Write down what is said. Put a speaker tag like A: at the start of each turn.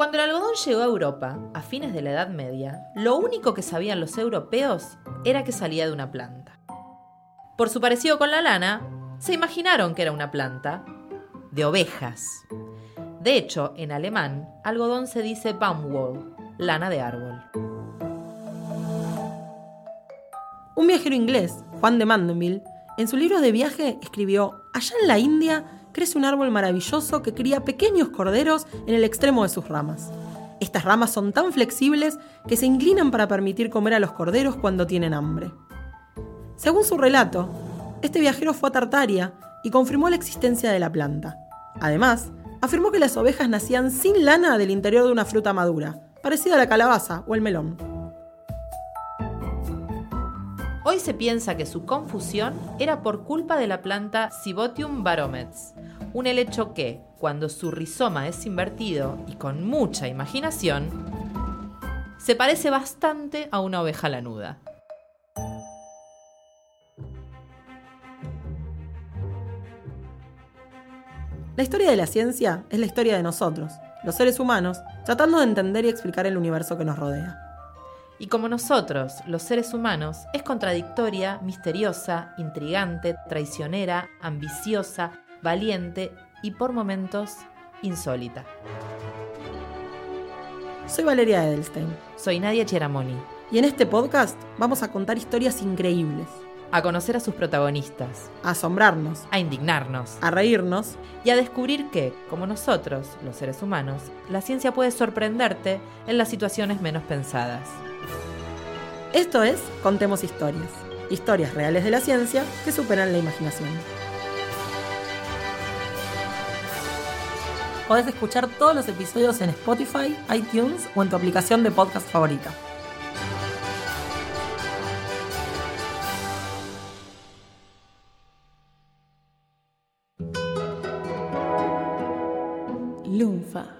A: Cuando el algodón llegó a Europa, a fines de la Edad Media, lo único que sabían los europeos era que salía de una planta. Por su parecido con la lana, se imaginaron que era una planta de ovejas. De hecho, en alemán, algodón se dice Baumwoll, lana de árbol.
B: Un viajero inglés, Juan de Mandeville, en su libro de viaje escribió, Allá en la India crece un árbol maravilloso que cría pequeños corderos en el extremo de sus ramas. Estas ramas son tan flexibles que se inclinan para permitir comer a los corderos cuando tienen hambre. Según su relato, este viajero fue a Tartaria y confirmó la existencia de la planta. Además, afirmó que las ovejas nacían sin lana del interior de una fruta madura, parecida a la calabaza o el melón.
A: Hoy se piensa que su confusión era por culpa de la planta Cibotium baromets, un helecho que, cuando su rizoma es invertido y con mucha imaginación, se parece bastante a una oveja lanuda.
B: La historia de la ciencia es la historia de nosotros, los seres humanos, tratando de entender y explicar el universo que nos rodea.
A: Y como nosotros, los seres humanos, es contradictoria, misteriosa, intrigante, traicionera, ambiciosa, valiente y por momentos insólita.
B: Soy Valeria Edelstein.
A: Soy Nadia Cheramoni.
B: Y en este podcast vamos a contar historias increíbles.
A: A conocer a sus protagonistas.
B: A asombrarnos.
A: A indignarnos.
B: A reírnos.
A: Y a descubrir que, como nosotros, los seres humanos, la ciencia puede sorprenderte en las situaciones menos pensadas.
B: Esto es Contemos Historias. Historias reales de la ciencia que superan la imaginación. Podés escuchar todos los episodios en Spotify, iTunes o en tu aplicación de podcast favorita. Lunfa.